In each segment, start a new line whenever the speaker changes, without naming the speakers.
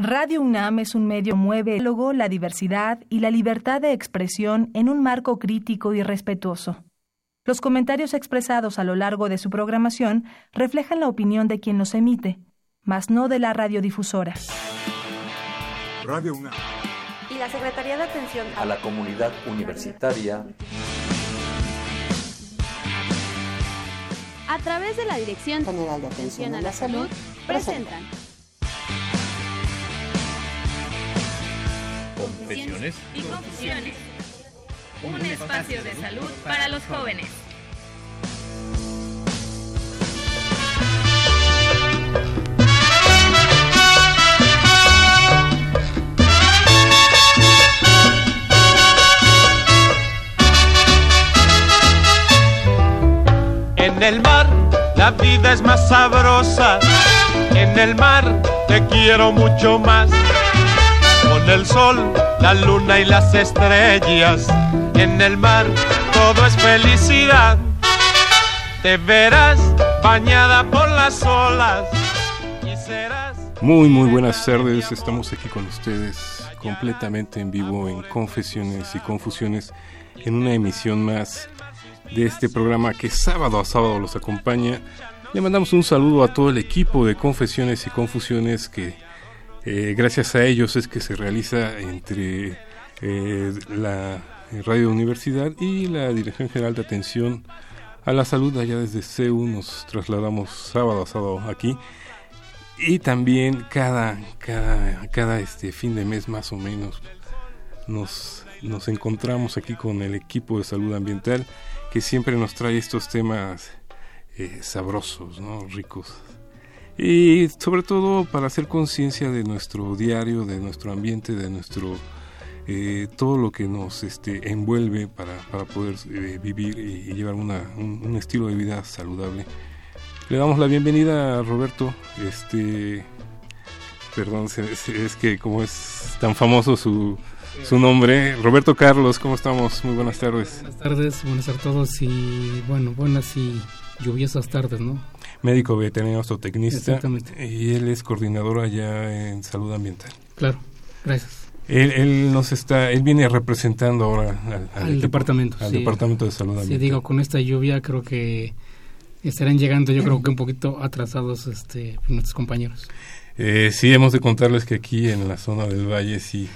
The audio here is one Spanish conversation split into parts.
Radio UNAM es un medio que mueve la diversidad y la libertad de expresión en un marco crítico y respetuoso. Los comentarios expresados a lo largo de su programación reflejan la opinión de quien los emite, mas no de la radiodifusora.
Radio UNAM
y la Secretaría de Atención
a la Comunidad Universitaria
a través de la Dirección General de Atención a la Salud presentan
Confesiones
y confusiones. Un espacio de salud para los jóvenes.
En el mar la vida es más sabrosa. En el mar te quiero mucho más el sol, la luna y las estrellas. En el mar todo es felicidad. Te verás bañada por las olas y serás.
Muy, muy buenas tardes. Estamos aquí con ustedes completamente en vivo en Confesiones y Confusiones en una emisión más de este programa que sábado a sábado los acompaña. Le mandamos un saludo a todo el equipo de Confesiones y Confusiones que eh, gracias a ellos es que se realiza entre eh, la Radio Universidad y la Dirección General de Atención a la Salud. Allá desde CEU nos trasladamos sábado a sábado aquí. Y también cada, cada, cada este fin de mes más o menos nos, nos encontramos aquí con el equipo de salud ambiental que siempre nos trae estos temas eh, sabrosos, ¿no? ricos y sobre todo para hacer conciencia de nuestro diario, de nuestro ambiente, de nuestro eh, todo lo que nos este, envuelve para, para poder eh, vivir y, llevar una, un, estilo de vida saludable. Le damos la bienvenida a Roberto, este, perdón, es que como es tan famoso su, su nombre, Roberto Carlos, ¿cómo estamos? Muy buenas tardes.
Buenas tardes, buenas a todos y bueno, buenas y lluviosas tardes, ¿no?
Médico veterinario zootecnista. Y él es coordinador allá en salud ambiental.
Claro, gracias.
Él, él nos está, él viene representando ahora
al, departamento,
al departamento de salud ambiental.
Sí, digo, con esta lluvia creo que estarán llegando, yo creo que un poquito atrasados, este, nuestros compañeros.
Eh, sí, hemos de contarles que aquí en la zona del valle sí,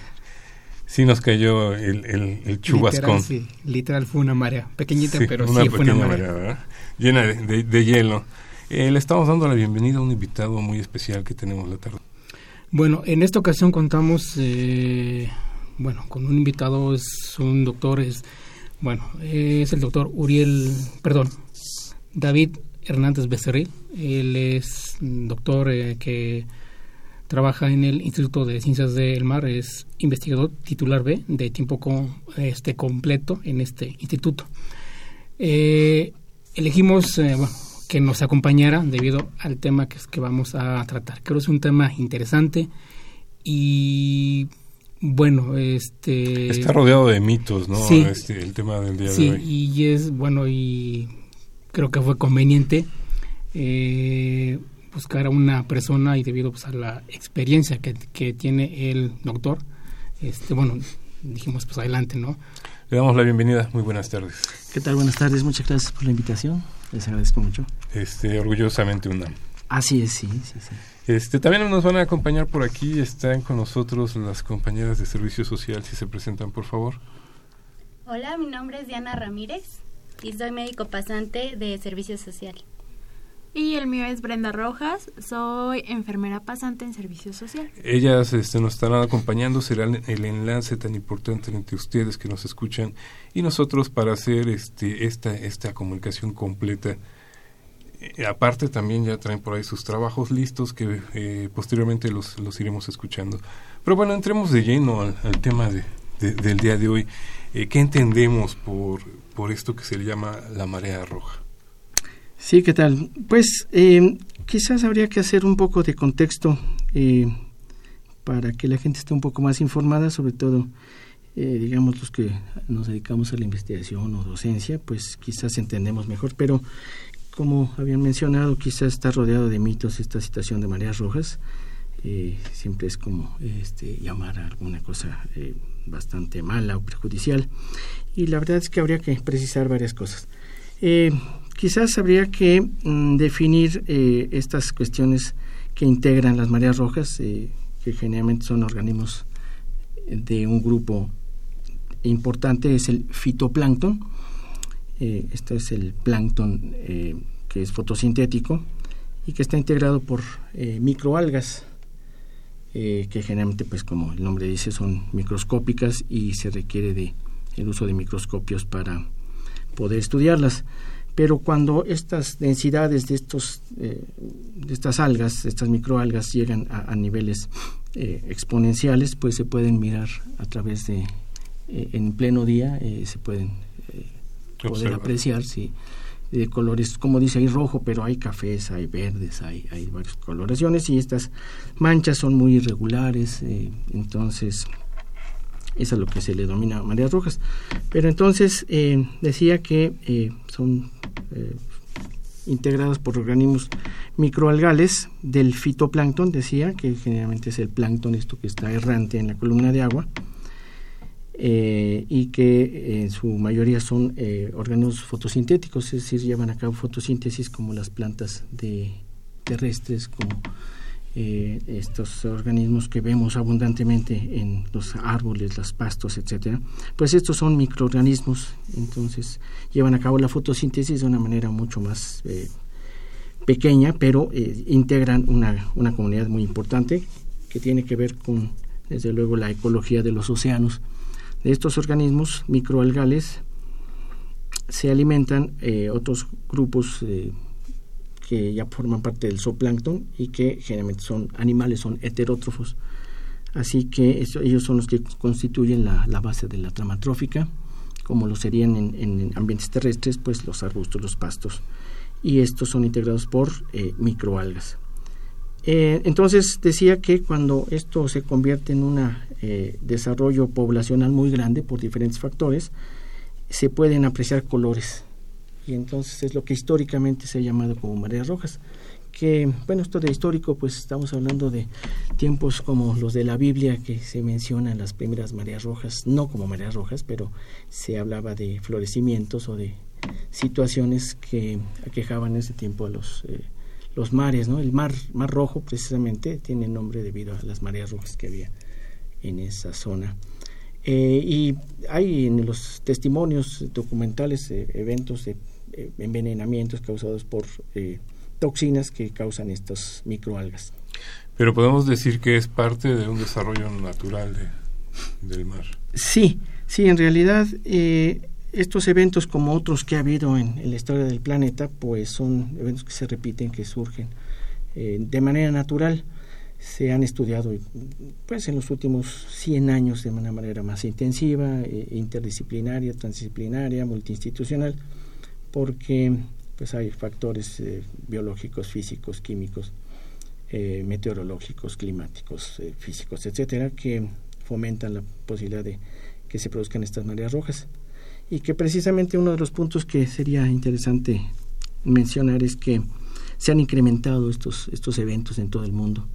sí nos cayó el, el, chubascón.
Literal, sí, literal fue una marea, pequeñita, pero sí fue una marea.
llena de, de hielo. Eh, le estamos dando la bienvenida a un invitado muy especial que tenemos la tarde.
Bueno, en esta ocasión contamos, eh, bueno, con un invitado, es un doctor, es, bueno, es el doctor Uriel, perdón, David Hernández Becerril. Él es doctor eh, que trabaja en el Instituto de Ciencias del Mar, es investigador titular B de tiempo este completo en este instituto. elegimos, bueno, que nos acompañara debido al tema que, que vamos a tratar. Creo que es un tema interesante y bueno, este...
Está rodeado de mitos, ¿no?
Sí,
este, el tema del día de hoy.
y es bueno y creo que fue conveniente eh, buscar a una persona y debido pues, a la experiencia que, que tiene el doctor, este bueno, dijimos pues adelante, ¿no?
Le damos la bienvenida. Muy buenas tardes.
¿Qué tal? Buenas tardes. Muchas gracias por la invitación. Les agradezco mucho.
Este, orgullosamente una.
Así es, sí, sí, sí.
Este, también nos van a acompañar por aquí, están con nosotros las compañeras de Servicio Social, si se presentan, por favor.
Hola, mi nombre es Diana Ramírez y soy médico pasante de Servicio Social.
Y el mío es Brenda Rojas, soy enfermera pasante en Servicio Social.
Ellas este, nos estarán acompañando, será el enlace tan importante entre ustedes que nos escuchan y nosotros para hacer este, esta, esta comunicación completa. Eh, aparte también ya traen por ahí sus trabajos listos que eh, posteriormente los, los iremos escuchando. Pero bueno, entremos de lleno al, tema de, del día de hoy. Eh, ¿Qué entendemos por, por esto que se le llama la marea roja?
Sí, ¿qué tal? Pues eh, quizás habría que hacer un poco de contexto eh, para que la gente esté un poco más informada, sobre todo, eh, digamos, los que nos dedicamos a la investigación o docencia, pues quizás entendemos mejor, pero como habían mencionado, quizás está rodeado de mitos esta situación de mareas rojas. eh, siempre es como este, llamar a alguna cosa eh, bastante mala o perjudicial. Y la verdad es que habría que precisar varias cosas. Eh, quizás habría que mm, definir estas cuestiones que integran las mareas rojas, que generalmente son organismos de un grupo importante, es el fitoplancton. este es el plancton que es fotosintético y que está integrado por microalgas eh, que generalmente, pues como el nombre dice, son microscópicas y se requiere de el uso de microscopios para poder estudiarlas. Pero cuando estas densidades de estos eh, de estas algas, estas microalgas llegan a, niveles eh, exponenciales, pues se pueden mirar a través de en pleno día se pueden poder apreciar si de colores, como dice ahí rojo, pero hay cafés, hay verdes, hay, hay varias coloraciones y estas manchas son muy irregulares, eh, entonces es lo que se le denomina mareas rojas. Pero entonces eh, decía que eh, son integradas por organismos microalgales del fitoplancton, decía que generalmente es el plancton, esto que está errante en la columna de agua, eh, y que en su mayoría son eh, órganos fotosintéticos, es decir, llevan a cabo fotosíntesis como las plantas terrestres, como eh, estos organismos que vemos abundantemente en los árboles, los pastos, etcétera, pues estos son microorganismos, entonces llevan a cabo la fotosíntesis de una manera mucho más pequeña, pero integran una, una comunidad muy importante que tiene que ver con, desde luego, la ecología de los océanos. De estos organismos microalgales se alimentan eh, otros grupos eh, que ya forman parte del zooplancton y que generalmente son animales, son heterótrofos. Así que ellos son los que constituyen la, base de la trama trófica, como lo serían en, ambientes terrestres, pues los arbustos, los pastos. Y estos son integrados por eh, microalgas. Eh, entonces decía que cuando esto se convierte en un eh, desarrollo poblacional muy grande por diferentes factores, se pueden apreciar colores. Y entonces es lo que históricamente se ha llamado como mareas rojas. Que, bueno, esto de histórico, pues estamos hablando de tiempos como los de la Biblia, que se mencionan las primeras mareas rojas, no como mareas rojas, pero se hablaba de florecimientos o de situaciones que aquejaban en ese tiempo a los eh, los mares, ¿no? El mar, mar rojo precisamente tiene nombre debido a las mareas rojas que había en esa zona. Eh, y hay en los testimonios documentales eh, eventos de eh, envenenamientos causados por toxinas que causan estas microalgas.
Pero podemos decir que es parte de un desarrollo natural del mar.
Sí, sí, en realidad estos eventos, como otros que ha habido en, la historia del planeta, pues son eventos que se repiten, que surgen eh, de manera natural. Se han estudiado pues en los últimos 100 años de una manera más intensiva, eh, interdisciplinaria, transdisciplinaria, multiinstitucional, porque pues hay factores eh, biológicos, físicos, químicos, meteorológicos, climáticos, físicos, etcétera, que fomentan la posibilidad de que se produzcan estas mareas rojas. Y que precisamente uno de los puntos que sería interesante mencionar es que se han incrementado estos, estos eventos en todo el mundo.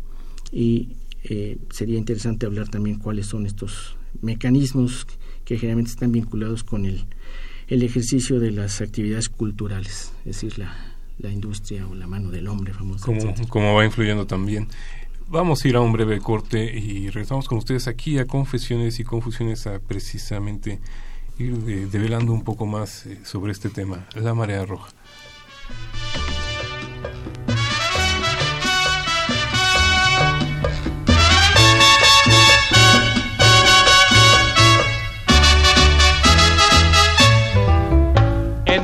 Y eh, sería interesante hablar también cuáles son estos mecanismos que generalmente están vinculados con el, el ejercicio de las actividades culturales, es decir, la, la industria o la mano del hombre famosa.
Como, como va influyendo también. Vamos a ir a un breve corte y regresamos con ustedes aquí a Confesiones y Confusiones a precisamente ir develando un poco más eh, sobre este tema, la marea roja.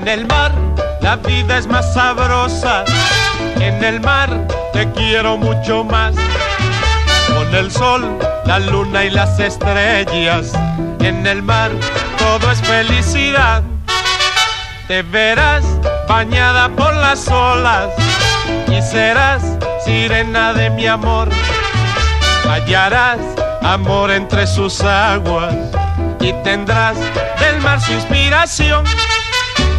En el mar la vida es más sabrosa, en el mar te quiero mucho más. Con el sol, la luna y las estrellas, en el mar todo es felicidad. Te verás bañada por las olas y serás sirena de mi amor. Hallarás amor entre sus aguas y tendrás del mar su inspiración.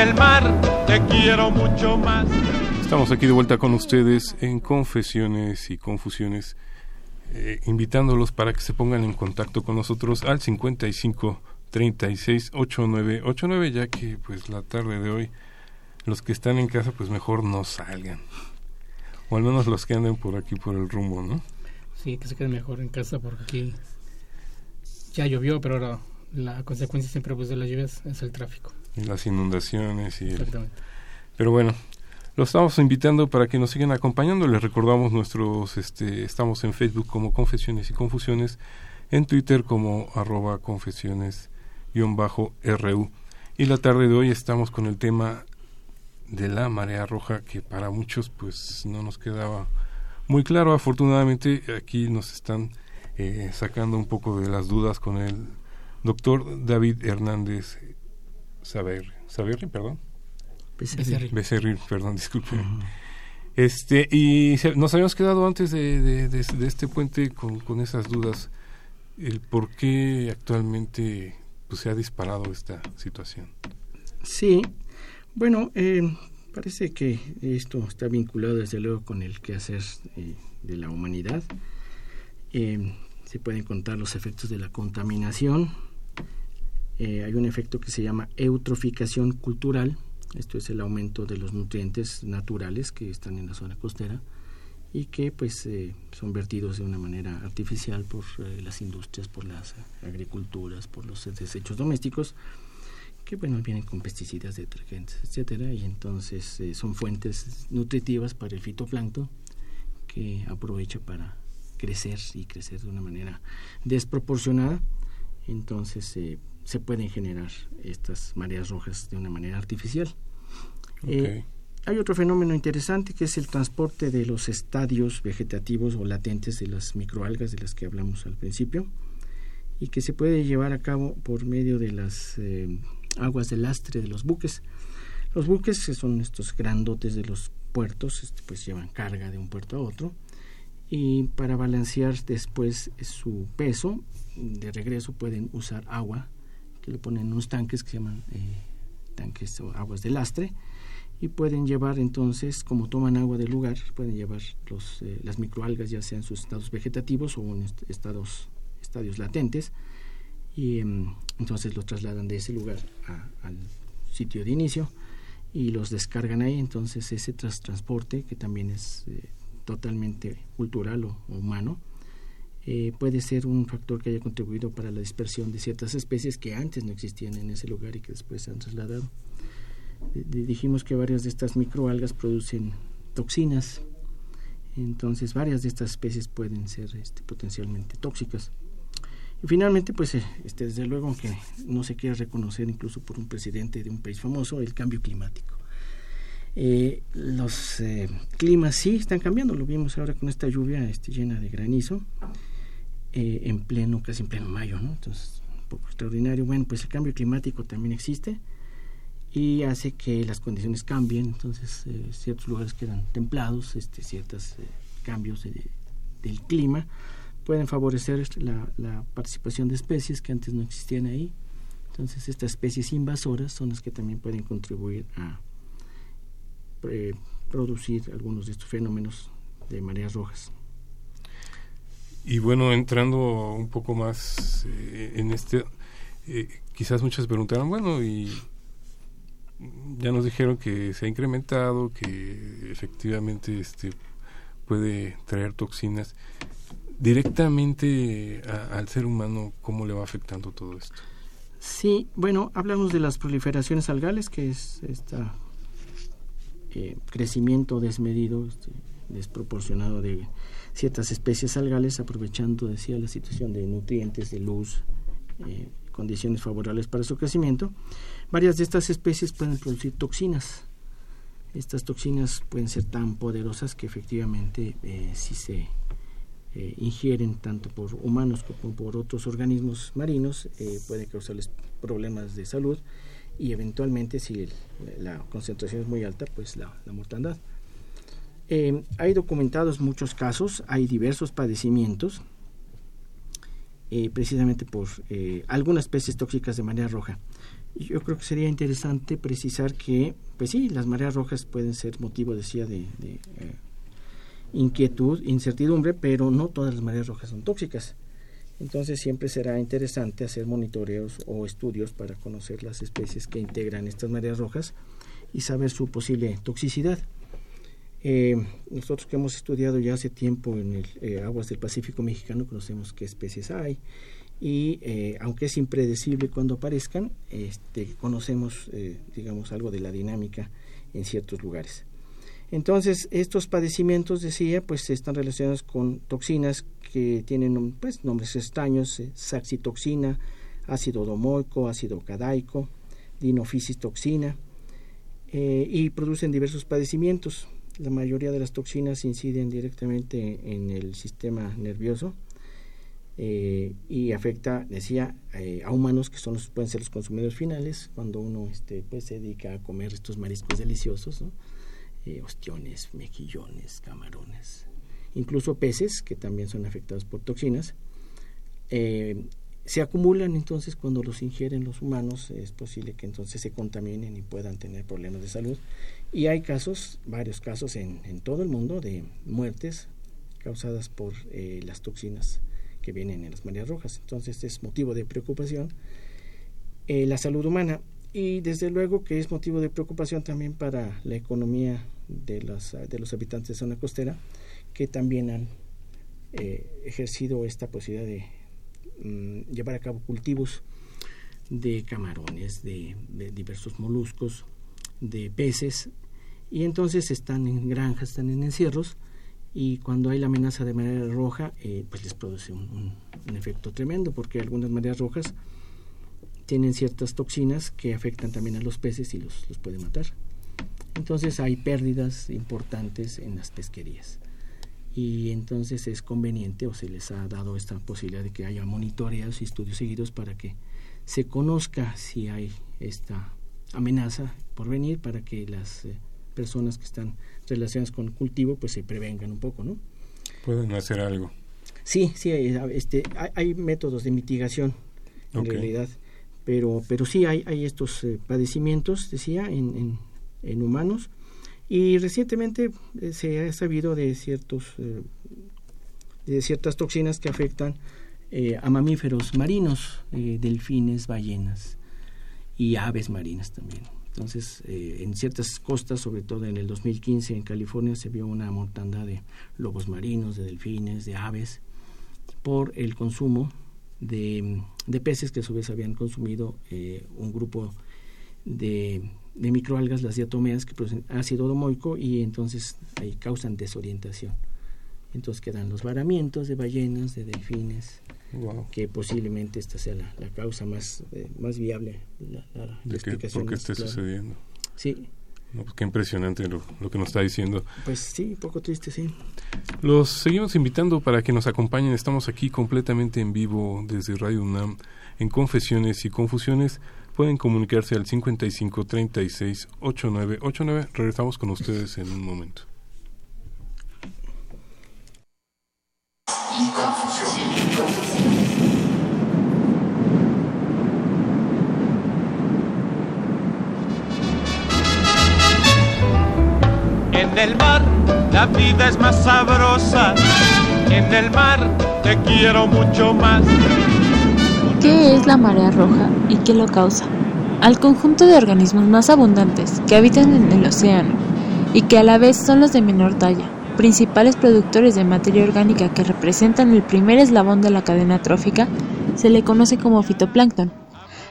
el mar te quiero mucho más.
Estamos aquí de vuelta con ustedes en Confesiones y Confusiones, eh, invitándolos para que se pongan en contacto con nosotros al 55 36 89 89, ya que pues la tarde de hoy los que están en casa pues mejor no salgan. O al menos los que anden por aquí por el rumbo, ¿no?
Sí, que se queden mejor en casa porque aquí ya llovió, pero ahora la consecuencia siempre pues de las lluvias es el tráfico.
Las inundaciones y el-. Pero bueno, los estamos invitando para que nos sigan acompañando. Les recordamos nuestros, este, estamos en Facebook como Confesiones y Confusiones, en Twitter como arroba confesiones-ru. Y la tarde de hoy estamos con el tema de la marea roja que para muchos pues no nos quedaba muy claro. Afortunadamente aquí nos están eh, sacando un poco de las dudas con el doctor David Hernández Saber, Saberri, perdón.
Becerril.
Becerril, perdón, disculpe. Este, y se- nos habíamos quedado antes de, de- de- de este puente con, con esas dudas, el por qué actualmente pues, se ha disparado esta situación.
Sí, bueno, eh, parece que esto está vinculado desde luego con el quehacer eh, de la humanidad. Eh, se pueden contar los efectos de la contaminación. Eh, hay un efecto que se llama eutroficación cultural. Esto es el aumento de los nutrientes naturales que están en la zona costera y que pues eh, son vertidos de una manera artificial por eh, las industrias, por las agriculturas, por los desechos domésticos que bueno vienen con pesticidas, detergentes, etcétera, y entonces eh, son fuentes nutritivas para el fitoplancton que aprovecha para crecer y crecer de una manera desproporcionada. Entonces eh, se pueden generar estas mareas rojas de una manera artificial. Eh, hay otro fenómeno interesante que es el transporte de los estadios vegetativos o latentes de las microalgas de las que hablamos al principio y que se puede llevar a cabo por medio de las eh, aguas de lastre de los buques. Los buques, que son estos grandotes de los puertos, este, pues llevan carga de un puerto a otro y para balancear después su peso, de regreso pueden usar agua, que le ponen en unos tanques que se llaman eh, tanques o aguas de lastre y pueden llevar entonces, como toman agua del lugar, pueden llevar los, eh, las microalgas ya sean sus estados vegetativos o en est- estados, estadios latentes y em, entonces los trasladan de ese lugar a- al sitio de inicio y los descargan ahí, entonces ese tras transporte que también es eh, totalmente cultural o, o humano, eh, puede ser un factor que haya contribuido para la dispersión de ciertas especies que antes no existían en ese lugar y que después se han trasladado. D- dijimos que varias de estas microalgas producen toxinas, entonces varias de estas especies pueden ser este, potencialmente tóxicas. Y finalmente, pues eh, este, desde luego, aunque no se quiera reconocer incluso por un presidente de un país famoso, el cambio climático. Eh, los eh, climas sí están cambiando, lo vimos ahora con esta lluvia este, llena de granizo, eh, en pleno, casi en pleno mayo, ¿no? Entonces, un poco extraordinario. Bueno, pues el cambio climático también existe y hace que las condiciones cambien, entonces eh, ciertos lugares quedan templados, este, ciertos eh, cambios de- del clima pueden favorecer la, la participación de especies que antes no existían ahí. Entonces estas especies invasoras son las que también pueden contribuir a eh, producir algunos de estos fenómenos de mareas rojas.
Y bueno, entrando un poco más eh, en este, eh, quizás muchos preguntarán, bueno, y ya nos dijeron que se ha incrementado, que efectivamente este puede traer toxinas. Directamente al ser humano, ¿cómo le va afectando todo esto?
Sí, bueno, hablamos de las proliferaciones algales, que es este crecimiento desmedido, este, desproporcionado de ciertas especies algales, aprovechando, decía, la situación de nutrientes, de luz, eh, condiciones favorables para su crecimiento. Varias de estas especies pueden producir toxinas. Estas toxinas pueden ser tan poderosas que efectivamente eh, si se eh, ingieren tanto por humanos como por otros organismos marinos puede causarles problemas de salud y eventualmente si la concentración es muy alta pues la, la mortandad. Eh, hay documentados muchos casos, hay diversos padecimientos, eh, precisamente por eh, algunas especies tóxicas de marea roja. Yo creo que sería interesante precisar que, pues sí, las mareas rojas pueden ser motivo, decía, de, de inquietud, incertidumbre, pero no todas las mareas rojas son tóxicas. Entonces siempre será interesante hacer monitoreos o estudios para conocer las especies que integran estas mareas rojas y saber su posible toxicidad. Eh, nosotros que hemos estudiado ya hace tiempo en eh, aguas del Pacífico mexicano conocemos qué especies hay y eh, aunque es impredecible cuando aparezcan, este, conocemos digamos algo de la dinámica en ciertos lugares. Entonces estos padecimientos decía pues están relacionados con toxinas que tienen pues nombres extraños, saxitoxina, ácido domoico, ácido cadaico, dinofisis toxina y producen diversos padecimientos la mayoría de las toxinas inciden directamente en el sistema nervioso eh, y afecta, decía, eh, a humanos que son los, pueden ser los consumidores finales cuando uno este, pues, se dedica a comer estos mariscos deliciosos, eh, ostiones, mejillones, camarones, incluso peces que también son afectados por toxinas. se acumulan entonces cuando los ingieren los humanos, es posible que entonces se contaminen y puedan tener problemas de salud y hay casos, varios casos en, en todo el mundo de muertes causadas por eh, las toxinas que vienen en las mareas rojas. Entonces es motivo de preocupación eh, la salud humana y desde luego que es motivo de preocupación también para la economía de, las, de los habitantes de zona costera que también han eh, ejercido esta posibilidad de mm, llevar a cabo cultivos de camarones, de diversos moluscos, de peces y entonces están en granjas, están en encierros y cuando hay la amenaza de marea roja eh, pues les produce un, efecto tremendo porque algunas mareas rojas tienen ciertas toxinas que afectan también a los peces y los, los pueden matar. Entonces hay pérdidas importantes en las pesquerías y entonces es conveniente o se les ha dado esta posibilidad de que haya monitoreos y estudios seguidos para que se conozca si hay esta amenaza por venir para que las eh, personas que están relacionadas con el cultivo pues se prevengan un poco, ¿no?
Pueden hacer algo.
Sí, sí, este, hay, métodos de mitigación en realidad, pero, pero sí hay, hay estos eh, padecimientos, decía, en, en, humanos y recientemente eh, se ha sabido de ciertos de ciertas toxinas que afectan a mamíferos marinos, delfines, ballenas y aves marinas también. Entonces, eh, en ciertas costas, sobre todo en el 2015 en California, se vio una mortandad de lobos marinos, de delfines, de aves, por el consumo de, peces que a su vez habían consumido eh, un grupo de, de, microalgas, las diatomeas, que producen ácido domoico y entonces ahí causan desorientación. Entonces quedan los varamientos de ballenas, de delfines, que posiblemente esta sea la, causa más, eh, más viable, la,
de explicación. ¿Por qué esté sucediendo?
Sí.
Pues qué impresionante lo, que nos está diciendo.
Pues sí, un poco triste, sí.
Los seguimos invitando para que nos acompañen. Estamos aquí completamente en vivo desde Radio UNAM en Confesiones y Confusiones. Pueden comunicarse al 55 36 8989. Regresamos con ustedes en un momento.
y
el mar la vida es más sabrosa, en el mar te quiero mucho más.
¿Qué es la marea roja y qué lo causa? Al conjunto de organismos más abundantes que habitan en el océano y que a la vez son los de menor talla, principales productores de materia orgánica que representan el primer eslabón de la cadena trófica, se le conoce como fitoplancton.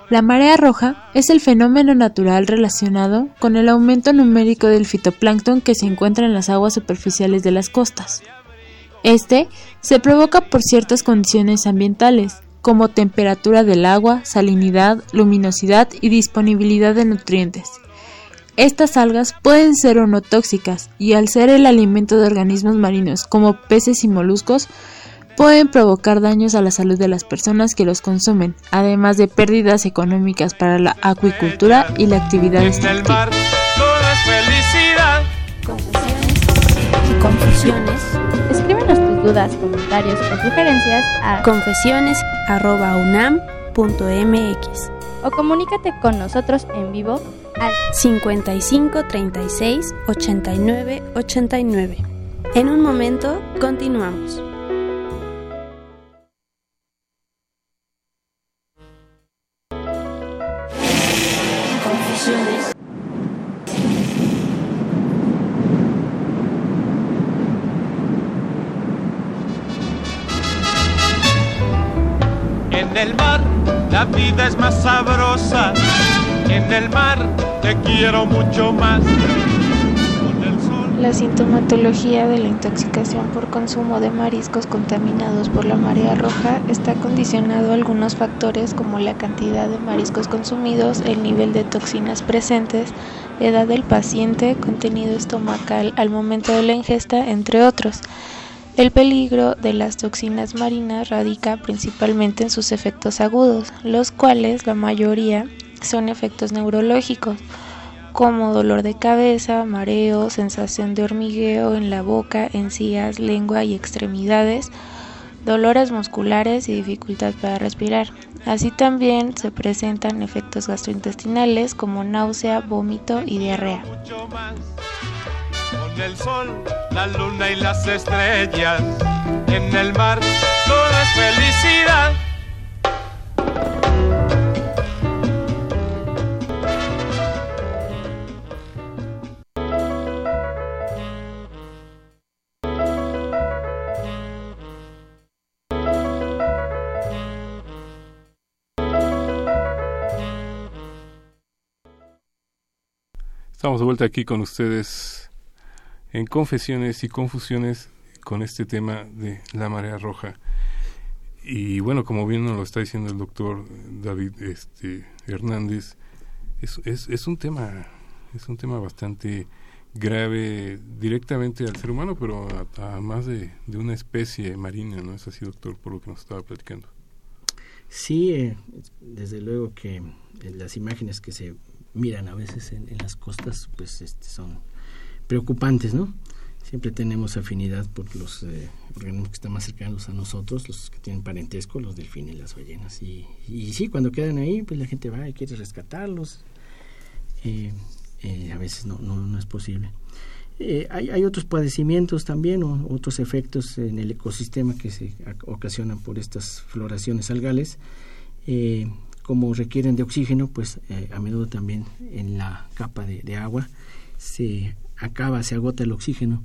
La marea roja es el fenómeno natural relacionado con el aumento numérico del fitoplancton que se encuentra en las aguas superficiales de las costas. Este se provoca por ciertas condiciones ambientales, como temperatura del agua, salinidad, luminosidad y disponibilidad de nutrientes. Estas algas pueden ser o no tóxicas y al ser el alimento de organismos marinos como peces y moluscos, pueden provocar daños a la salud de las personas que los consumen, además de pérdidas económicas para la acuicultura y la actividad extractiva.
felicidad.
y confusiones. Escríbenos tus dudas, comentarios o sugerencias a confesiones@unam.mx o comunícate con nosotros en vivo al
55 36 89 89. En un momento continuamos.
En el mar la vida es más sabrosa, en el mar te quiero mucho más.
La sintomatología de la intoxicación por consumo de mariscos contaminados por la marea roja está condicionado a algunos factores como la cantidad de mariscos consumidos, el nivel de toxinas presentes, edad del paciente, contenido estomacal al momento de la ingesta, entre otros. El peligro de las toxinas marinas radica principalmente en sus efectos agudos, los cuales la mayoría son efectos neurológicos como dolor de cabeza, mareo, sensación de hormigueo en la boca, encías, lengua y extremidades, dolores musculares y dificultad para respirar. Así también se presentan efectos gastrointestinales como náusea, vómito y diarrea.
El sol, la luna y las estrellas, en el mar todo es felicidad.
Estamos de vuelta aquí con ustedes en Confesiones y Confusiones con este tema de la marea roja. Y bueno, como bien nos lo está diciendo el doctor David este, Hernández, es, es, es un tema es un tema bastante grave directamente al ser humano, pero a, más de, de, una especie marina, ¿no es así, doctor, por lo que nos estaba platicando?
Sí, eh, desde luego que eh, las imágenes que se miran a veces en, en las costas, pues este, son preocupantes, ¿no? Siempre tenemos afinidad por los eh, organismos que están más cercanos a nosotros, los que tienen parentesco, los delfines y las ballenas. Y, sí, cuando quedan ahí, pues la gente va y quiere rescatarlos. Eh, eh, a veces no, no, es posible. Hay, otros padecimientos también otros efectos en el ecosistema que se ocasionan por estas floraciones algales. Como requieren de oxígeno, pues a menudo también en la capa de, de, agua se acaba, se agota el oxígeno.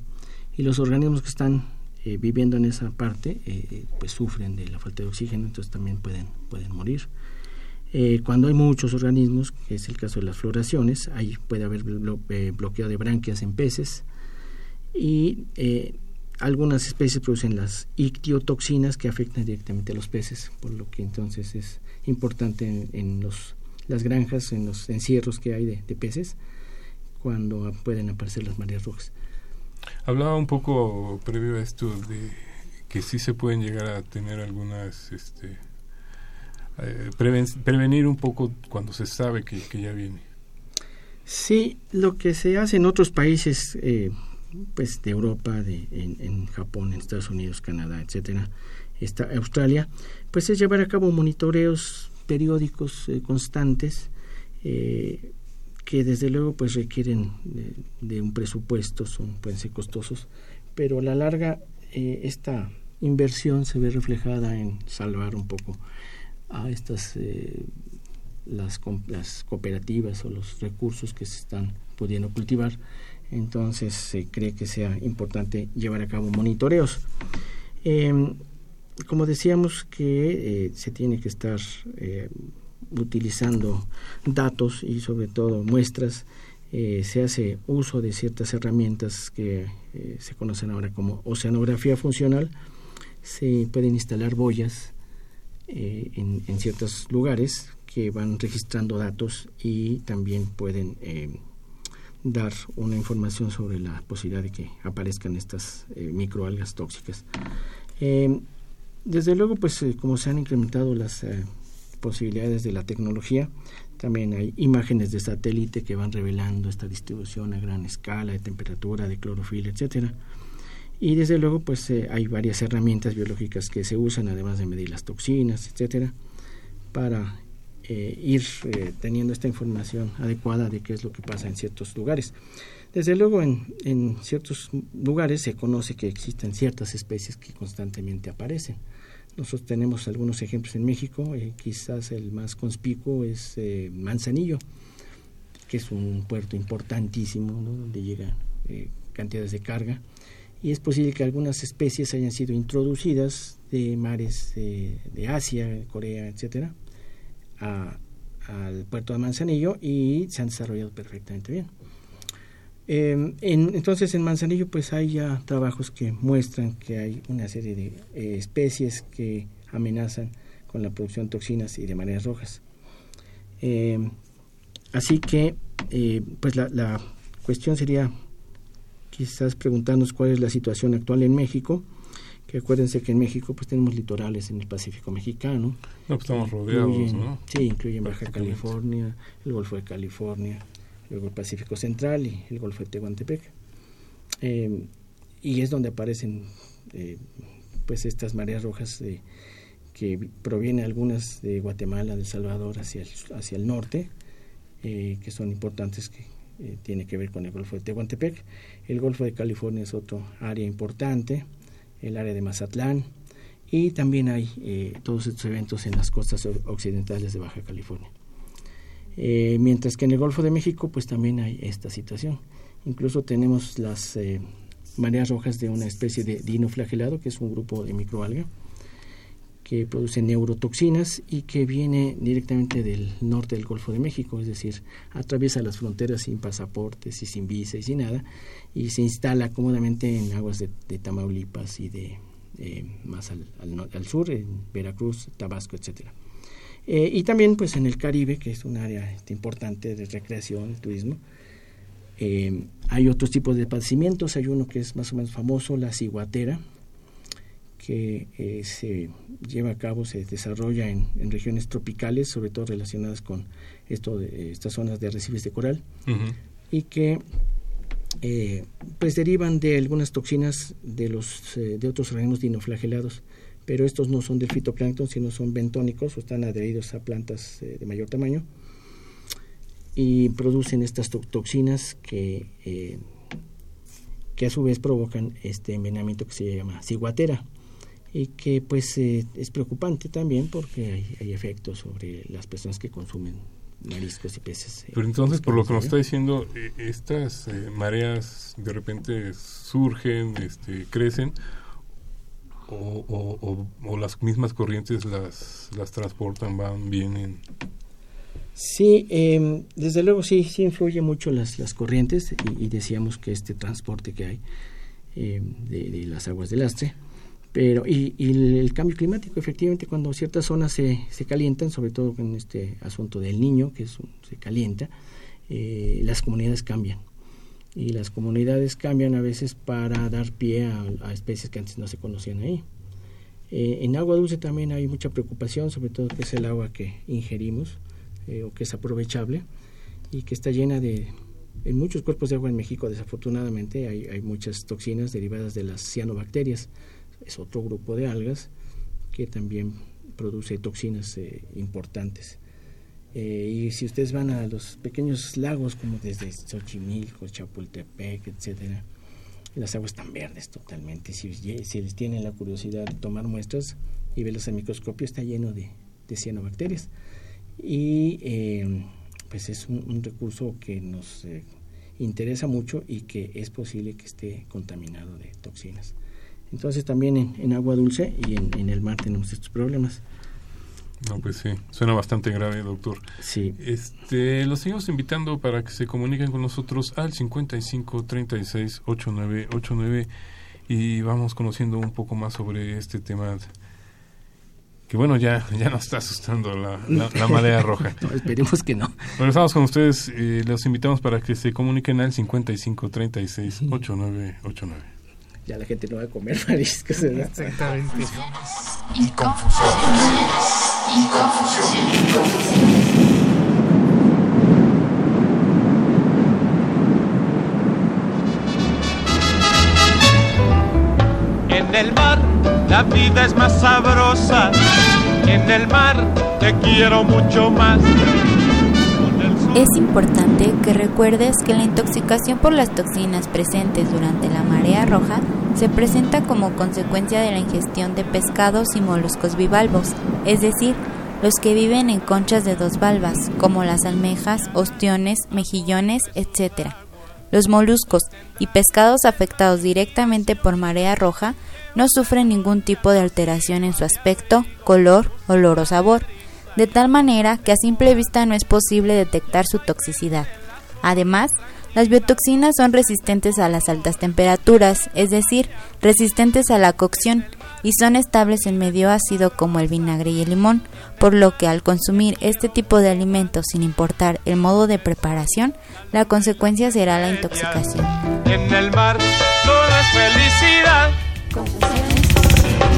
Y los organismos que están eh, viviendo en esa parte eh, pues sufren de la falta de oxígeno, entonces también pueden, pueden morir. cuando hay muchos organismos, que es el caso de las floraciones, ahí puede haber blo bloqueo de branquias en peces. Y algunas especies producen las ictiotoxinas que afectan directamente a los peces, por lo que entonces es importante en, en los, las granjas, en los encierros que hay de, de, peces, cuando pueden aparecer las mareas rojas.
Hablaba un poco previo a esto de que sí se pueden llegar a tener algunas, este, eh, preven, prevenir un poco cuando se sabe que, que, ya viene.
Sí, lo que se hace en otros países, eh, pues de Europa, de, en, en, Japón, en Estados Unidos, Canadá, etcétera, esta, Australia, pues es llevar a cabo monitoreos periódicos eh, constantes que desde luego pues requieren de, un presupuesto, son, pueden ser costosos, pero a la larga eh, esta inversión se ve reflejada en salvar un poco a estas eh, las, cooperativas o los recursos que se están pudiendo cultivar. Entonces se cree que sea importante llevar a cabo monitoreos. Em, como decíamos que eh, se tiene que estar utilizando datos y sobre todo muestras se hace uso de ciertas herramientas que se conocen ahora como oceanografía funcional se pueden instalar boyas eh, en, ciertos lugares que van registrando datos y también pueden eh, dar una información sobre la posibilidad de que aparezcan estas eh, microalgas tóxicas. desde luego, pues como se han incrementado las posibilidades de la tecnología, también hay imágenes de satélite que van revelando esta distribución a gran escala de temperatura, de clorofila, etcétera. Y desde luego, pues eh, hay varias herramientas biológicas que se usan, además de medir las toxinas, etcétera, para eh, ir eh, teniendo esta información adecuada de qué es lo que pasa en ciertos lugares. Desde luego, en, en ciertos lugares se conoce que existen ciertas especies que constantemente aparecen. Nosotros tenemos algunos ejemplos en México, quizás el más conspicuo es Manzanillo, que es un puerto importantísimo donde llegan cantidades de carga y es posible que algunas especies hayan sido introducidas de mares de, Asia, Corea, etcétera, al puerto de Manzanillo y se han desarrollado perfectamente bien. Em, entonces en Manzanillo pues hay ya trabajos que muestran que hay una serie de eh, especies que amenazan con la producción de toxinas y de mareas rojas. Em, así que eh, pues la, la cuestión sería quizás preguntarnos cuál es la situación actual en México, que acuérdense que en México pues tenemos litorales en el Pacífico mexicano.
No, pues estamos rodeados, ¿no?
Sí, incluyen Baja California, el Golfo de California, luego el Pacífico Central y el Golfo de Tehuantepec. Eh, y es donde aparecen eh, pues estas mareas rojas que provienen algunas de Guatemala, de El Salvador hacia el, hacia el norte, eh, que son importantes que tiene que ver con el Golfo de Tehuantepec. El Golfo de California es otro área importante, el área de Mazatlán, y también hay todos estos eventos en las costas occidentales de Baja California. Eh, mientras que en el Golfo de México, pues también hay esta situación. Incluso tenemos las mareas rojas de una especie de dinoflagelado, que es un grupo de microalga, que produce neurotoxinas y que viene directamente del norte del Golfo de México, es decir, atraviesa las fronteras sin pasaportes y sin visa y sin nada, y se instala cómodamente en aguas de, Tamaulipas y de eh, más al, al, sur, en Veracruz, Tabasco, etcétera. Eh, y también pues en el Caribe, que es un área este, importante de recreación, turismo, eh, hay otros tipos de padecimientos, hay uno que es más o menos famoso, la ciguatera, que eh, se lleva a cabo, se desarrolla en, regiones tropicales, sobre todo relacionadas con esto de, estas zonas de arrecifes de coral, y que eh, pues derivan de algunas toxinas de los eh, de otros organismos dinoflagelados, pero estos no son del fitoplancton, sino son bentónicos o están adheridos a plantas de mayor tamaño y producen estas toxinas que que a su vez provocan este envenenamiento que se llama ciguatera y que pues eh, es preocupante también porque hay, efectos sobre las personas que consumen mariscos y peces.
Eh, Pero entonces, por lo que nos está diciendo, eh, estas mareas de repente surgen, este, crecen, o, o, las mismas corrientes las, las transportan, van, vienen.
Sí, em, desde luego sí, sí influye mucho las, las corrientes y, decíamos que este transporte que hay em, de, de, las aguas del lastre pero, y, el, cambio climático, efectivamente, cuando ciertas zonas se, se calientan, sobre todo en este asunto del niño, que se calienta, eh, las comunidades cambian. Y las comunidades cambian a veces para dar pie a, especies que antes no se conocían ahí. Eh, en agua dulce también hay mucha preocupación, sobre todo que es el agua que ingerimos eh, o que es aprovechable y que está llena de... En muchos cuerpos de agua en México, desafortunadamente, hay, hay muchas toxinas derivadas de las cianobacterias es otro grupo de algas que también produce toxinas eh, importantes. Eh, y si ustedes van a los pequeños lagos como desde Xochimilco, Chapultepec, etcétera, las aguas están verdes totalmente. Si, si les tienen la curiosidad de tomar muestras y verlas al microscopio, está lleno de, de cianobacterias. Y eh, pues es un, recurso que nos eh, interesa mucho y que es posible que esté contaminado de toxinas. Entonces también en, agua dulce y en, en el mar tenemos estos problemas.
No, pues sí, suena bastante grave, doctor.
Sí.
Este, los seguimos invitando para que se comuniquen con nosotros al 55 36 89 89 y vamos conociendo un poco más sobre este tema que bueno, ya, ya nos está asustando la, la, marea roja.
no, esperemos que no.
Bueno, estamos con ustedes, eh, los invitamos para que se comuniquen al 55 36 89 89
ya la gente no va a comer mariscos.
Exactamente.
Y confusiones.
En el mar la vida es más sabrosa. En el mar te quiero mucho más.
Es importante que recuerdes que la intoxicación por las toxinas presentes durante la marea roja se presenta como consecuencia de la ingestión de pescados y moluscos bivalvos, es decir, los que viven en conchas de dos valvas, como las almejas, ostiones, mejillones, etc. Los moluscos y pescados afectados directamente por marea roja no sufren ningún tipo de alteración en su aspecto, color, olor o sabor, de tal manera que a simple vista no es posible detectar su toxicidad. Además, las biotoxinas son resistentes a las altas temperaturas, es decir, resistentes a la cocción, y son estables en medio ácido como el vinagre y el limón, por lo que al consumir este tipo de alimentos sin importar el modo de preparación, la consecuencia será la intoxicación.
En el mar todo es felicidad.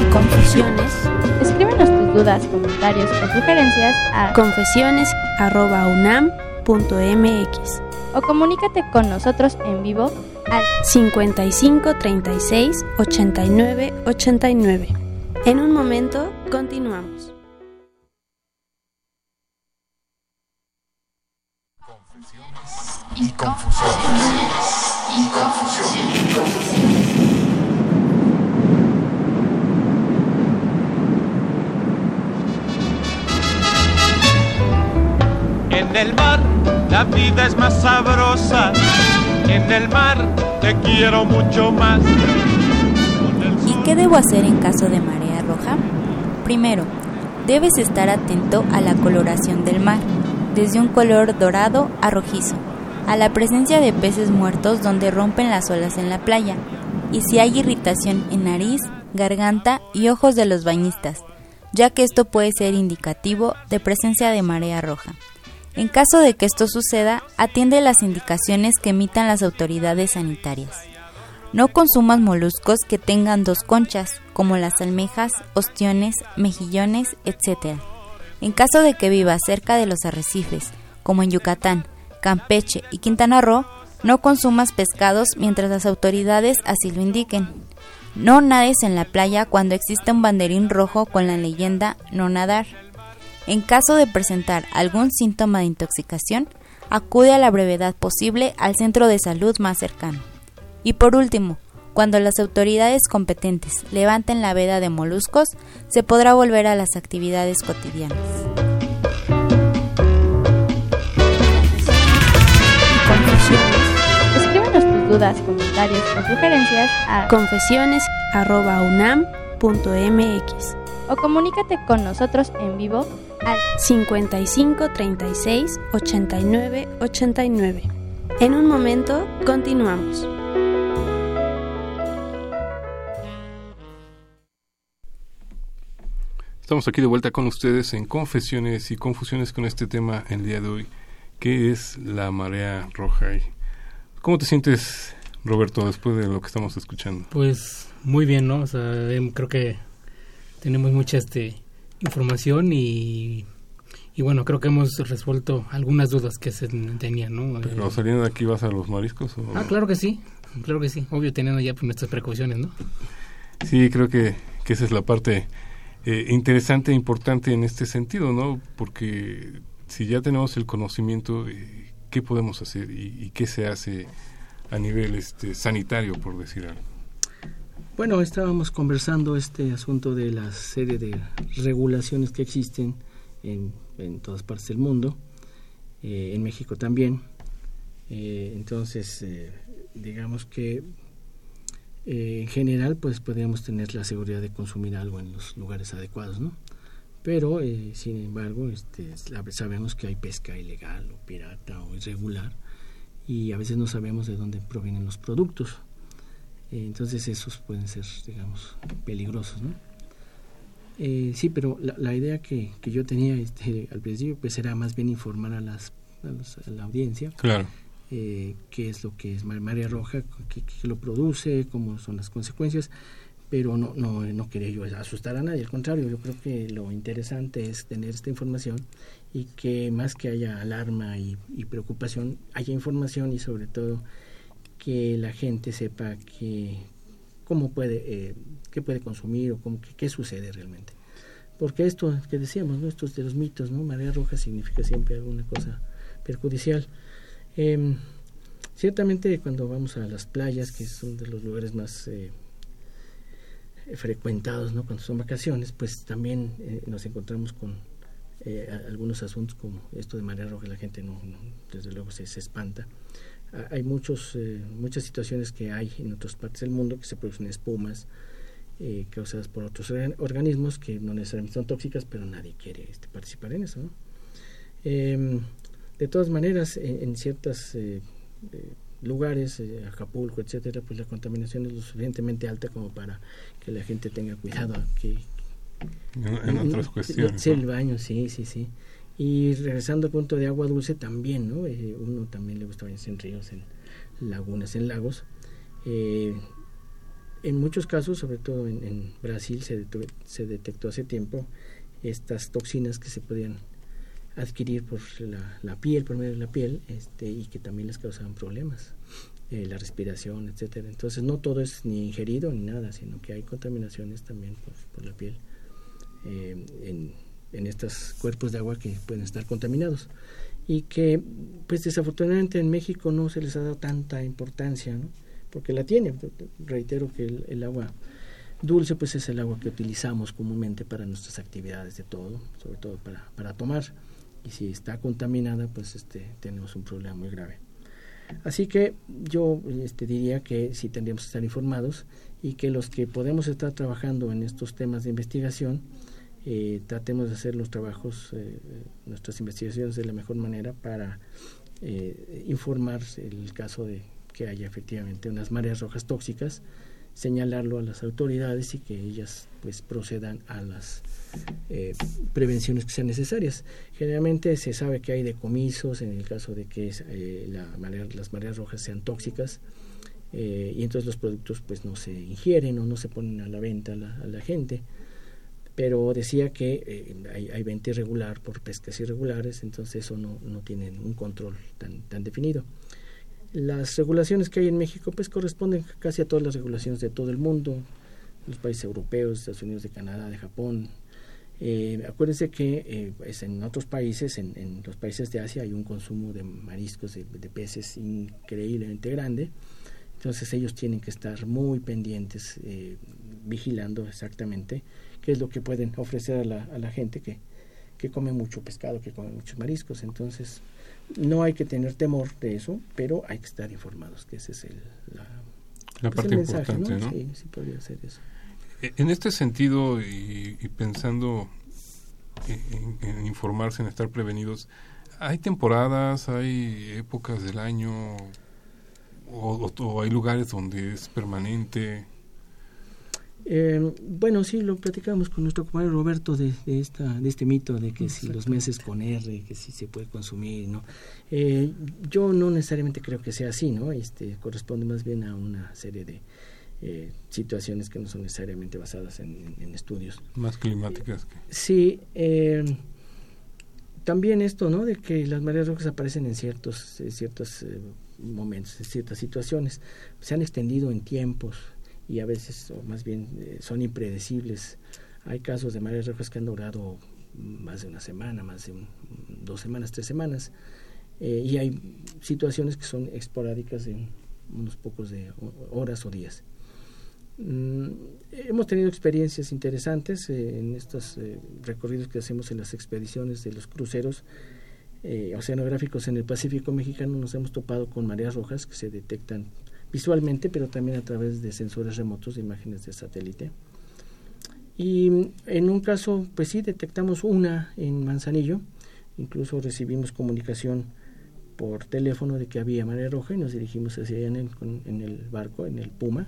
Y confusiones. Escríbenos tus dudas, comentarios o sugerencias a
confesiones.unam.mx
o comunícate con nosotros en vivo al
55 36 89 89. En un momento continuamos.
Y confusiones. Y confusiones.
En el mar la vida es más sabrosa. En el mar te quiero mucho más.
¿Y qué debo hacer en caso de marea roja? Primero, debes estar atento a la coloración del mar, desde un color dorado a rojizo, a la presencia de peces muertos donde rompen las olas en la playa, y si hay irritación en nariz, garganta y ojos de los bañistas, ya que esto puede ser indicativo de presencia de marea roja. En caso de que esto suceda, atiende las indicaciones que emitan las autoridades sanitarias. No consumas moluscos que tengan dos conchas, como las almejas, ostiones, mejillones, etc. En caso de que vivas cerca de los arrecifes, como en Yucatán, Campeche y Quintana Roo, no consumas pescados mientras las autoridades así lo indiquen. No nades en la playa cuando exista un banderín rojo con la leyenda no nadar. En caso de presentar algún síntoma de intoxicación, acude a la brevedad posible al centro de salud más cercano. Y por último, cuando las autoridades competentes levanten la veda de moluscos, se podrá volver a las actividades cotidianas.
Escríbenos tus dudas, comentarios o sugerencias a
confesiones.unam.mx
o comunícate con nosotros en vivo al
55 36 89 89. En un momento continuamos.
Estamos aquí de vuelta con ustedes en Confesiones y Confusiones con este tema el día de hoy, que es la marea roja. ¿Cómo te sientes, Roberto, después de lo que estamos escuchando?
Pues muy bien, ¿no? O sea, em, creo que tenemos mucha este información y, y bueno, creo que hemos resuelto algunas dudas que se tenían, ¿no?
Pero saliendo de aquí vas a los mariscos.
Ah, claro que sí, claro que sí, obvio teniendo ya pues, nuestras precauciones, ¿no?
Sí, creo que, esa es la parte eh, interesante e importante en este sentido, ¿no? Porque si ya tenemos el conocimiento, eh, ¿qué podemos hacer y, y, qué se hace a nivel este, sanitario, por decir algo?
Bueno, estábamos conversando este asunto de la serie de regulaciones que existen en, todas partes del mundo, eh, en México también. Eh, entonces, eh, digamos que en general, pues podríamos tener la seguridad de consumir algo en los lugares adecuados, ¿no? Pero, sin embargo, este, sabemos que hay pesca ilegal o pirata o irregular y a veces no sabemos de dónde provienen los productos entonces esos pueden ser, digamos, peligrosos, ¿no? Eh, sí, pero la, la idea que, que, yo tenía este, al principio pues era más bien informar a, las, a, los, a la audiencia
claro.
eh, qué es lo que es María Roja, qué, qué, lo produce, cómo son las consecuencias, pero no, no, no quería yo asustar a nadie, al contrario, yo creo que lo interesante es tener esta información y que más que haya alarma y, y preocupación, haya información y sobre todo que la gente sepa que cómo puede eh, qué puede consumir o cómo, qué sucede realmente. Porque esto que decíamos ¿no? estos de los mitos no marea roja significa siempre alguna cosa perjudicial. Eh, ciertamente cuando vamos a las playas que son de los lugares más eh, frecuentados no cuando son vacaciones pues también eh, nos encontramos con algunos asuntos como esto de marea roja la gente no, no desde luego se, se espanta hay muchos, eh, muchas situaciones que hay en otras partes del mundo que se producen espumas eh, causadas por otros organismos que no necesariamente son tóxicas, pero nadie quiere este, participar en eso. ¿no? Eh, de todas maneras, en, en ciertos eh, lugares, Acapulco, etcétera, pues la contaminación es lo suficientemente alta como para que la gente tenga cuidado. Que,
en, en otras cuestiones.
Sí, el baño, sí, sí, sí. Y regresando al punto de agua dulce también, ¿no? Eh, uno también le gusta bañarse en ríos, en lagunas, en lagos. Eh, en muchos casos, sobre todo en, Brasil, se, detu se, detectó hace tiempo estas toxinas que se podían adquirir por la, piel, por medio de la piel, este, y que también les causaban problemas, eh, la respiración, etcétera. Entonces no todo es ni ingerido ni nada, sino que hay contaminaciones también por, la piel. Eh, en estos cuerpos de agua que pueden estar contaminados. Y que pues desafortunadamente en México no se les ha dado tanta importancia ¿no? porque la tiene reitero que el, el, agua dulce pues es el agua que utilizamos comúnmente para nuestras actividades de todo sobre todo para, para tomar. Y si está contaminada pues este tenemos un problema muy grave. Así que yo este, diría que sí tendríamos que estar informados y que los que podemos estar trabajando en estos temas de investigación eh, tratemos de hacer los trabajos, eh, nuestras investigaciones de la mejor manera para eh, informar el caso de que haya efectivamente unas mareas rojas tóxicas, señalarlo a las autoridades y que ellas pues procedan a las eh, prevenciones que sean necesarias. Generalmente se sabe que hay decomisos en el caso de que eh, las mareas rojas sean tóxicas eh, y entonces los productos pues no se ingieren o no se ponen a la venta a la gente pero decía que eh, hay, hay, venta irregular por pescas irregulares, entonces eso no, no tiene un control tan, tan definido. Las regulaciones que hay en México pues corresponden casi a todas las regulaciones de todo el mundo, los países europeos, Estados Unidos, de Canadá, de Japón. Eh, acuérdense que eh, pues en otros países, en, en, los países de Asia, hay un consumo de mariscos, de, de peces increíblemente grande. Entonces ellos tienen que estar muy pendientes, eh, vigilando exactamente qué es lo que pueden ofrecer a la, a la gente que, que come mucho pescado, que come muchos mariscos. Entonces, no hay que tener temor de eso, pero hay que estar informados, que ese es el, la,
la
pues
parte
el mensaje,
importante,
¿no?
¿no?
Sí, sí podría ser eso.
En este sentido, y, y pensando en, en, informarse, en estar prevenidos, ¿hay temporadas, hay épocas del año o, o, o hay lugares donde es permanente?
Eh, bueno, sí, lo platicamos con nuestro compañero Roberto de, de, esta, de este mito de que si los meses con R, que si se puede consumir, ¿no? Eh, yo no necesariamente creo que sea así, ¿no? Este, corresponde más bien a una serie de eh, situaciones que no son necesariamente basadas en, en, en estudios.
Más climáticas. Que...
Sí, eh, también esto, ¿no? De que las mareas rojas aparecen en ciertos, en ciertos momentos, en ciertas situaciones. Se han extendido en tiempos y a veces, o más bien, eh, son impredecibles. Hay casos de mareas rojas que han durado más de una semana, más de dos semanas, tres semanas. Eh, y hay situaciones que son esporádicas en unos pocos de horas o días. Mm, hemos tenido experiencias interesantes eh, en estos eh, recorridos que hacemos en las expediciones de los cruceros oceanográficos en el Pacífico mexicano. Nos hemos topado con mareas rojas que se detectan visualmente, pero también a través de sensores remotos de imágenes de satélite. Y en un caso, pues sí, detectamos una en Manzanillo, incluso recibimos comunicación por teléfono de que había marea roja y nos dirigimos hacia allá en el, en el barco, en el Puma.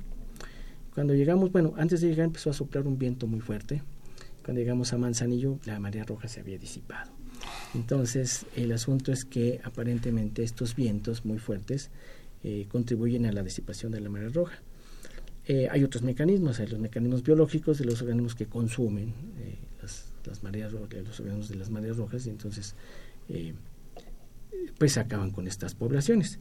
Cuando llegamos, bueno, antes de llegar empezó a soplar un viento muy fuerte. Cuando llegamos a Manzanillo, la marea roja se había disipado. Entonces, el asunto es que aparentemente estos vientos muy fuertes eh, contribuyen a la disipación de la marea roja. Eh, hay otros mecanismos, hay los mecanismos biológicos de los organismos que consumen eh, las, mareas los organismos de las mareas rojas y entonces pues acaban con estas poblaciones.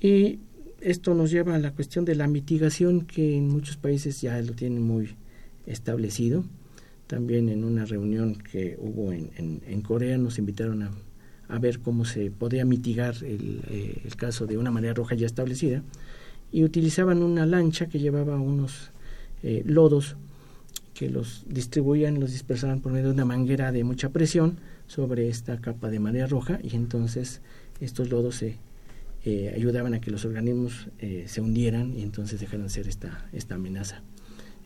Y esto nos lleva a la cuestión de la mitigación que en muchos países ya lo tienen muy establecido. También en una reunión que hubo en Corea nos invitaron a a ver cómo se podía mitigar eh, el, caso de una marea roja ya establecida y utilizaban una lancha que llevaba unos eh, lodos que los distribuían, los dispersaban por medio de una manguera de mucha presión sobre esta capa de marea roja y entonces estos lodos eh, ayudaban a que los organismos se hundieran y entonces dejaran de ser esta, esta amenaza.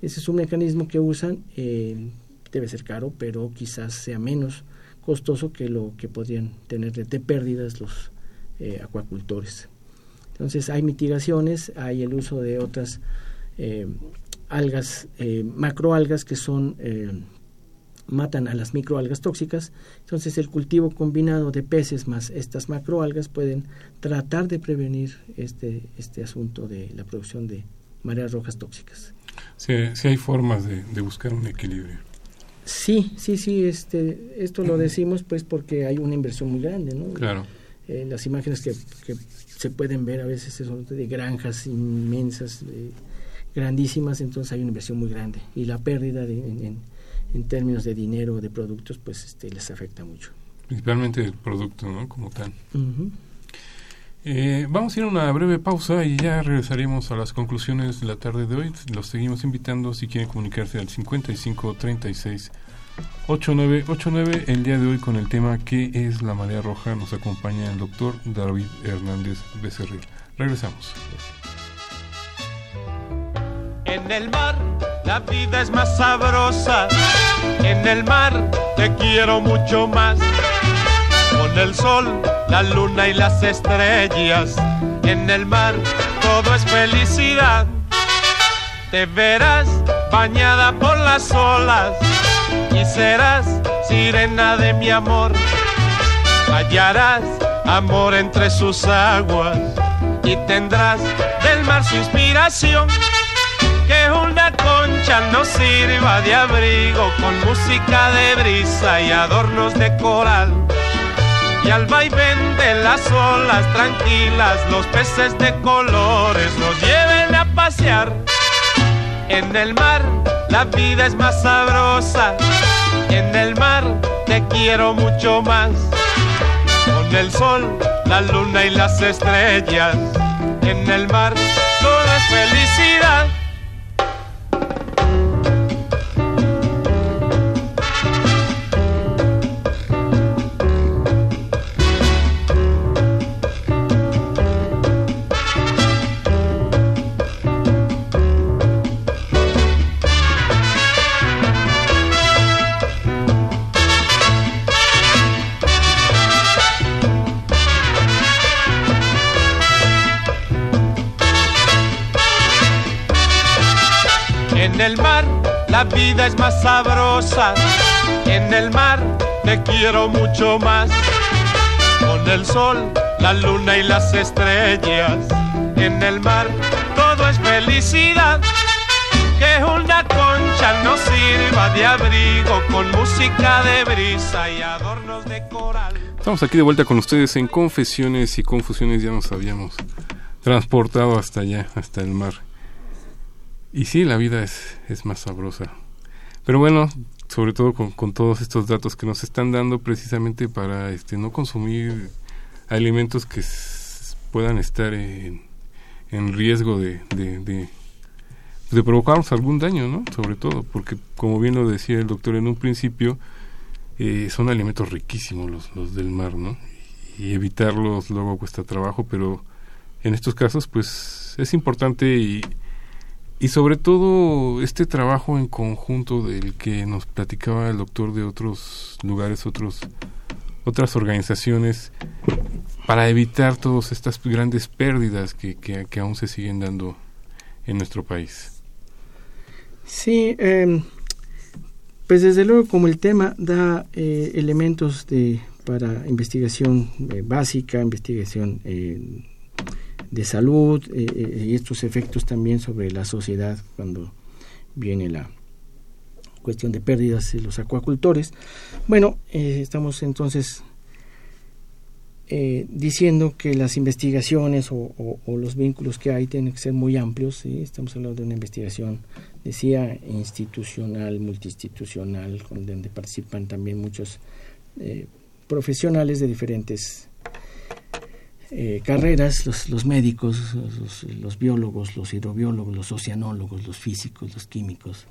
Ese es un mecanismo que usan, debe ser caro, pero quizás sea menos costoso que lo que podrían tener de, pérdidas los eh, acuacultores. Entonces hay mitigaciones, hay el uso de otras eh, algas, eh, macroalgas que son matan a las microalgas tóxicas. Entonces el cultivo combinado de peces más estas macroalgas pueden tratar de prevenir este, este asunto de la producción de mareas rojas tóxicas.
Sí, sí hay formas de buscar un equilibrio.
Sí, sí, sí, este, esto lo decimos pues porque hay una inversión muy grande, ¿no?
Claro.
Eh, las imágenes que, que, se pueden ver a veces son de granjas inmensas, grandísimas, entonces hay una inversión muy grande y la pérdida de, en, en, términos de dinero, de productos, pues este, les afecta mucho.
Principalmente el producto, ¿no? Como tal. Eh, vamos a ir a una breve pausa y ya regresaremos a las conclusiones de la tarde de hoy. Los seguimos invitando si quieren comunicarse al 55 36 8989. El día de hoy con el tema ¿Qué es la marea roja? Nos acompaña el doctor David Hernández Becerril. Regresamos.
En el mar la vida es más sabrosa. En el mar te quiero mucho más con el sol, la luna y las estrellas. En el mar todo es felicidad. Te verás bañada por las olas y serás sirena de mi amor. Hallarás amor entre sus aguas y tendrás del mar su inspiración. Que una concha nos sirva de abrigo con música de brisa y adornos de coral y al vaivén de las olas tranquilas los peces de colores nos lleven a pasear. En el mar la vida es más sabrosa, en el mar te quiero mucho más. Con el sol, la luna y las estrellas, en el mar vida es más sabrosa. En el mar te quiero mucho más. Con el sol, la luna y las estrellas. En el mar todo es felicidad. Que una concha nos sirva de abrigo con música de brisa y adornos de coral.
Estamos aquí de vuelta con ustedes en Confesiones y Confusiones. Ya nos habíamos transportado hasta allá, hasta el mar. Y sí, la vida es, es más sabrosa. Pero bueno, sobre todo con, con todos estos datos que nos están dando precisamente para este no consumir alimentos que puedan estar en, en riesgo de, de, de, de provocarnos algún daño, ¿no? Sobre todo, porque como bien lo decía el doctor en un principio, eh, son alimentos riquísimos los, los del mar, ¿no? Y evitarlos luego cuesta trabajo, pero en estos casos, pues es importante y, y sobre todo este trabajo en conjunto del que nos platicaba el doctor de otros lugares, otros otras organizaciones para evitar todas estas grandes pérdidas que, que, aún se siguen dando en nuestro país.
Sí, eh, pues desde luego como el tema da eh, elementos de para investigación eh, básica, investigación eh, de salud eh, eh, y estos efectos también sobre la sociedad cuando viene la cuestión de pérdidas de los acuacultores. Bueno, eh, estamos entonces diciendo que las investigaciones o, los vínculos que hay tienen que ser muy amplios. ¿sí? Estamos hablando de una investigación, decía, institucional, multiinstitucional, donde participan también muchos profesionales de diferentes eh, carreras, los, los médicos, los, biólogos, los hidrobiólogos, los oceanólogos, los físicos, los químicos,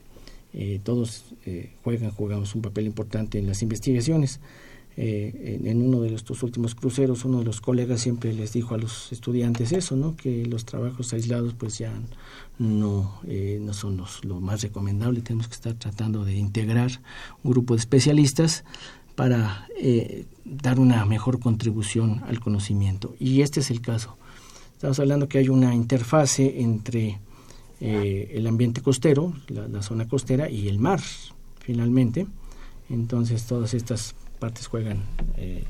eh, todos eh, juegan, jugamos un papel importante en las investigaciones. Eh, en, en uno de estos últimos cruceros, uno de los colegas siempre les dijo a los estudiantes eso, ¿no? que los trabajos aislados pues ya no, eh, no son los, lo más recomendable, tenemos que estar tratando de integrar un grupo de especialistas para eh, dar una mejor contribución al conocimiento. Y este es el caso. Estamos hablando que hay una interfase entre eh, el ambiente costero, la, zona costera, y el mar, finalmente. Entonces todas estas partes juegan eh,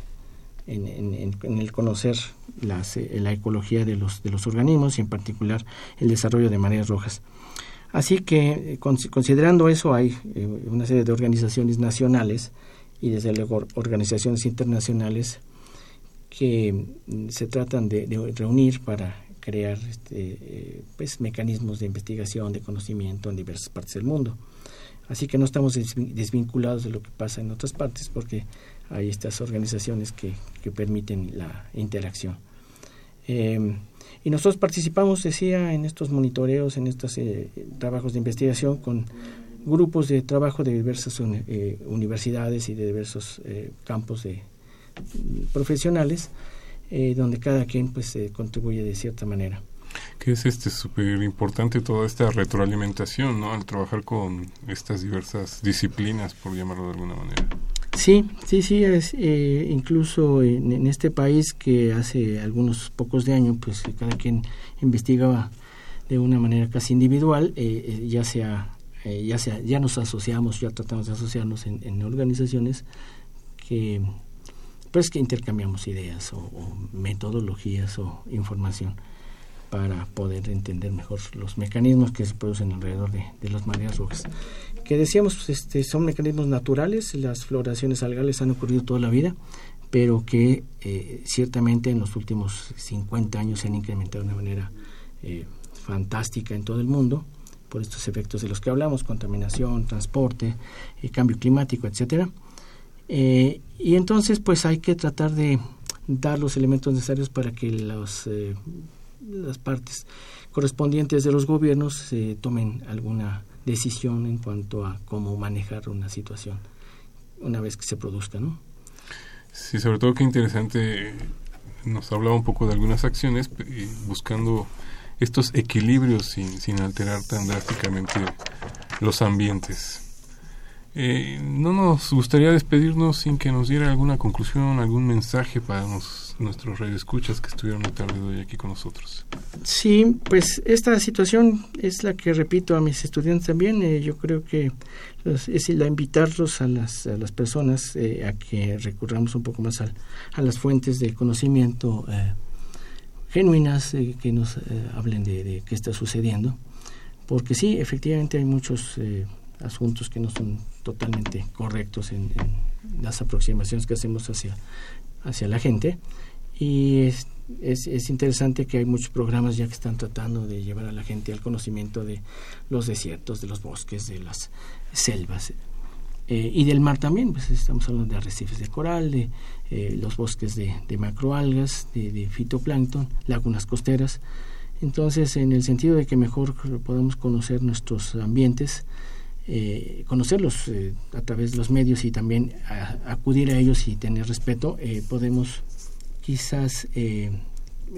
en, el conocer las, eh, la ecología de los, de los organismos y en particular el desarrollo de mareas rojas. Así que, eh, cons- considerando eso, hay una serie de organizaciones nacionales y desde luego or- organizaciones internacionales que mm, se tratan de, reunir para crear este, eh, pues, mecanismos de investigación, de conocimiento en diversas partes del mundo. Así que no estamos desvin- desvinculados de lo que pasa en otras partes porque hay estas organizaciones que, que permiten la interacción. Eh, y nosotros participamos, decía, en estos monitoreos, en estos eh, trabajos de investigación con grupos de trabajo de diversas eh, universidades y de diversos eh, campos de, profesionales, eh, donde cada quien pues contribuye de cierta manera.
Que es este súper importante toda esta retroalimentación, ¿no? Al trabajar con estas diversas disciplinas, por llamarlo de alguna manera.
Sí, sí, sí, es, eh, incluso en, en este país que hace algunos pocos de años, pues cada quien investigaba de una manera casi individual, eh, ya sea, eh, ya sea, ya nos asociamos, ya tratamos de asociarnos en, organizaciones que, pues que intercambiamos ideas o, o metodologías o información para poder entender mejor los mecanismos que se producen alrededor de, de las mareas rojas. Que decíamos, pues, este, son mecanismos naturales, las floraciones algales han ocurrido toda la vida, pero que eh, ciertamente en los últimos 50 años se han incrementado de una manera eh, fantástica en todo el mundo por estos efectos de los que hablamos, contaminación, transporte, eh, cambio climático, etcétera. Eh, y entonces, pues hay que tratar de dar los elementos necesarios para que los, eh, las partes correspondientes de los gobiernos tomen alguna decisión en cuanto a cómo manejar una situación una vez que se produzca, ¿no?
Sí, sobre todo qué interesante, nos hablaba un poco de algunas acciones buscando estos equilibrios sin, alterar tan drásticamente los ambientes. Eh, no nos gustaría despedirnos sin que nos diera alguna conclusión, algún mensaje para nos- nuestros radioescuchas que estuvieron la tarde de hoy aquí con nosotros.
Sí, pues esta situación es la que repito a mis estudiantes también. eh, yo creo que es la invitarlos a las, a las personas eh, a que recurramos un poco más al- a las fuentes de conocimiento eh, genuinas eh, que nos eh, hablen de, qué está sucediendo. Porque sí, efectivamente hay muchos eh, asuntos que no son totalmente correctos en, en las aproximaciones que hacemos hacia, hacia la gente. Y es, es, es interesante que hay muchos programas ya que están tratando de llevar a la gente al conocimiento de los desiertos, de los bosques, de las selvas. Eh, y del mar también, pues estamos hablando de arrecifes de coral, de eh, los bosques de, macroalgas, de, fitoplancton, lagunas costeras. Entonces, en el sentido de que mejor podamos conocer nuestros ambientes, eh, conocerlos eh, a través de los medios y también acudir a ellos y tener respeto, eh, podemos quizás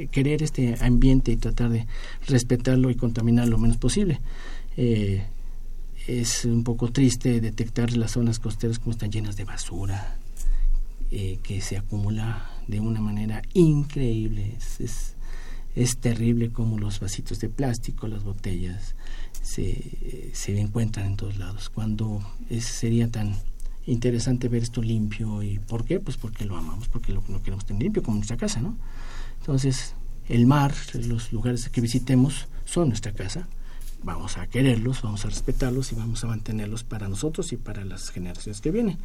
querer este ambiente y tratar de respetarlo y contaminar lo menos posible. Es un poco triste detectar las zonas costeras como están llenas de basura, que se acumula de una manera increíble. Es, es, terrible como los vasitos de plástico, las botellas, se, se encuentran en todos lados. Cuando es, sería tan interesante ver esto limpio y ¿por qué? Pues porque lo amamos, porque lo, lo queremos tener limpio como nuestra casa, ¿no? Entonces, el mar, los lugares que visitemos son nuestra casa. Vamos a quererlos, vamos a respetarlos y vamos a mantenerlos para nosotros y para las generaciones que vienen.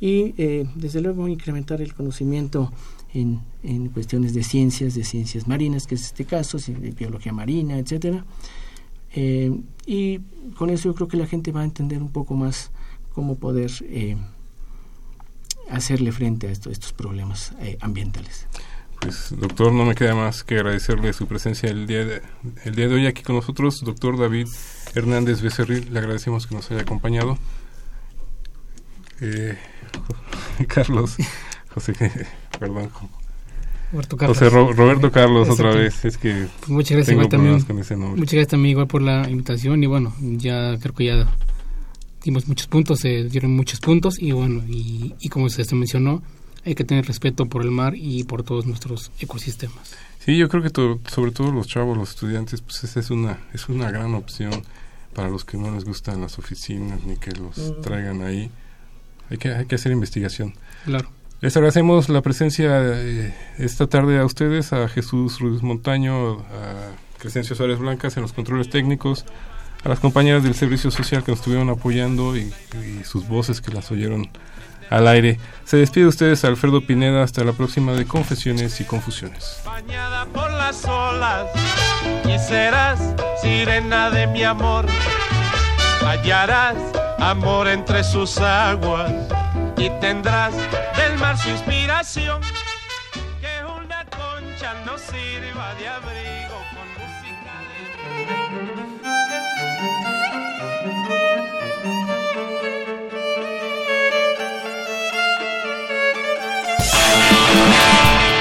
Y eh, desde luego incrementar el conocimiento en, en, cuestiones de ciencias, de ciencias marinas, que es este caso, biología marina, etcétera. Eh, y con eso yo creo que la gente va a entender un poco más cómo poder eh, hacerle frente a esto, estos problemas eh, ambientales.
Pues doctor, no me queda más que agradecerle su presencia el día de, el día de hoy aquí con nosotros. Doctor David Hernández Becerril, le agradecemos que nos haya acompañado. Eh, Carlos, José, perdón,
Roberto Carlos.
José Ro Roberto Carlos otra vez, es que
pues muchas gracias
tengo
igual también,
con ese nombre.
muchas gracias también igual por la invitación y bueno, ya creo que ya dimos muchos puntos, se dieron muchos puntos y bueno, y, y como se mencionó, hay que tener respeto por el mar y por todos nuestros ecosistemas.
Sí, yo creo que to sobre todo los chavos, los estudiantes, pues esa es una es una gran opción para los que no les gustan las oficinas ni que los
Mm.
traigan ahí. Hay que hay que hacer investigación.
Claro.
Les agradecemos la presencia eh, esta tarde a ustedes, a Jesús Ruiz Montaño, a Crescencio Suárez Blancas en los controles técnicos, a las compañeras del Servicio Social que nos estuvieron apoyando y, y sus voces que las oyeron al aire. Se despide de ustedes Alfredo Pineda hasta la próxima de Confesiones y Confusiones.
bañada por las olas y serás sirena de mi amor. Hallarás amor entre sus aguas y tendrás del mar su inspiración. Que una concha nos sirva de abrigo con música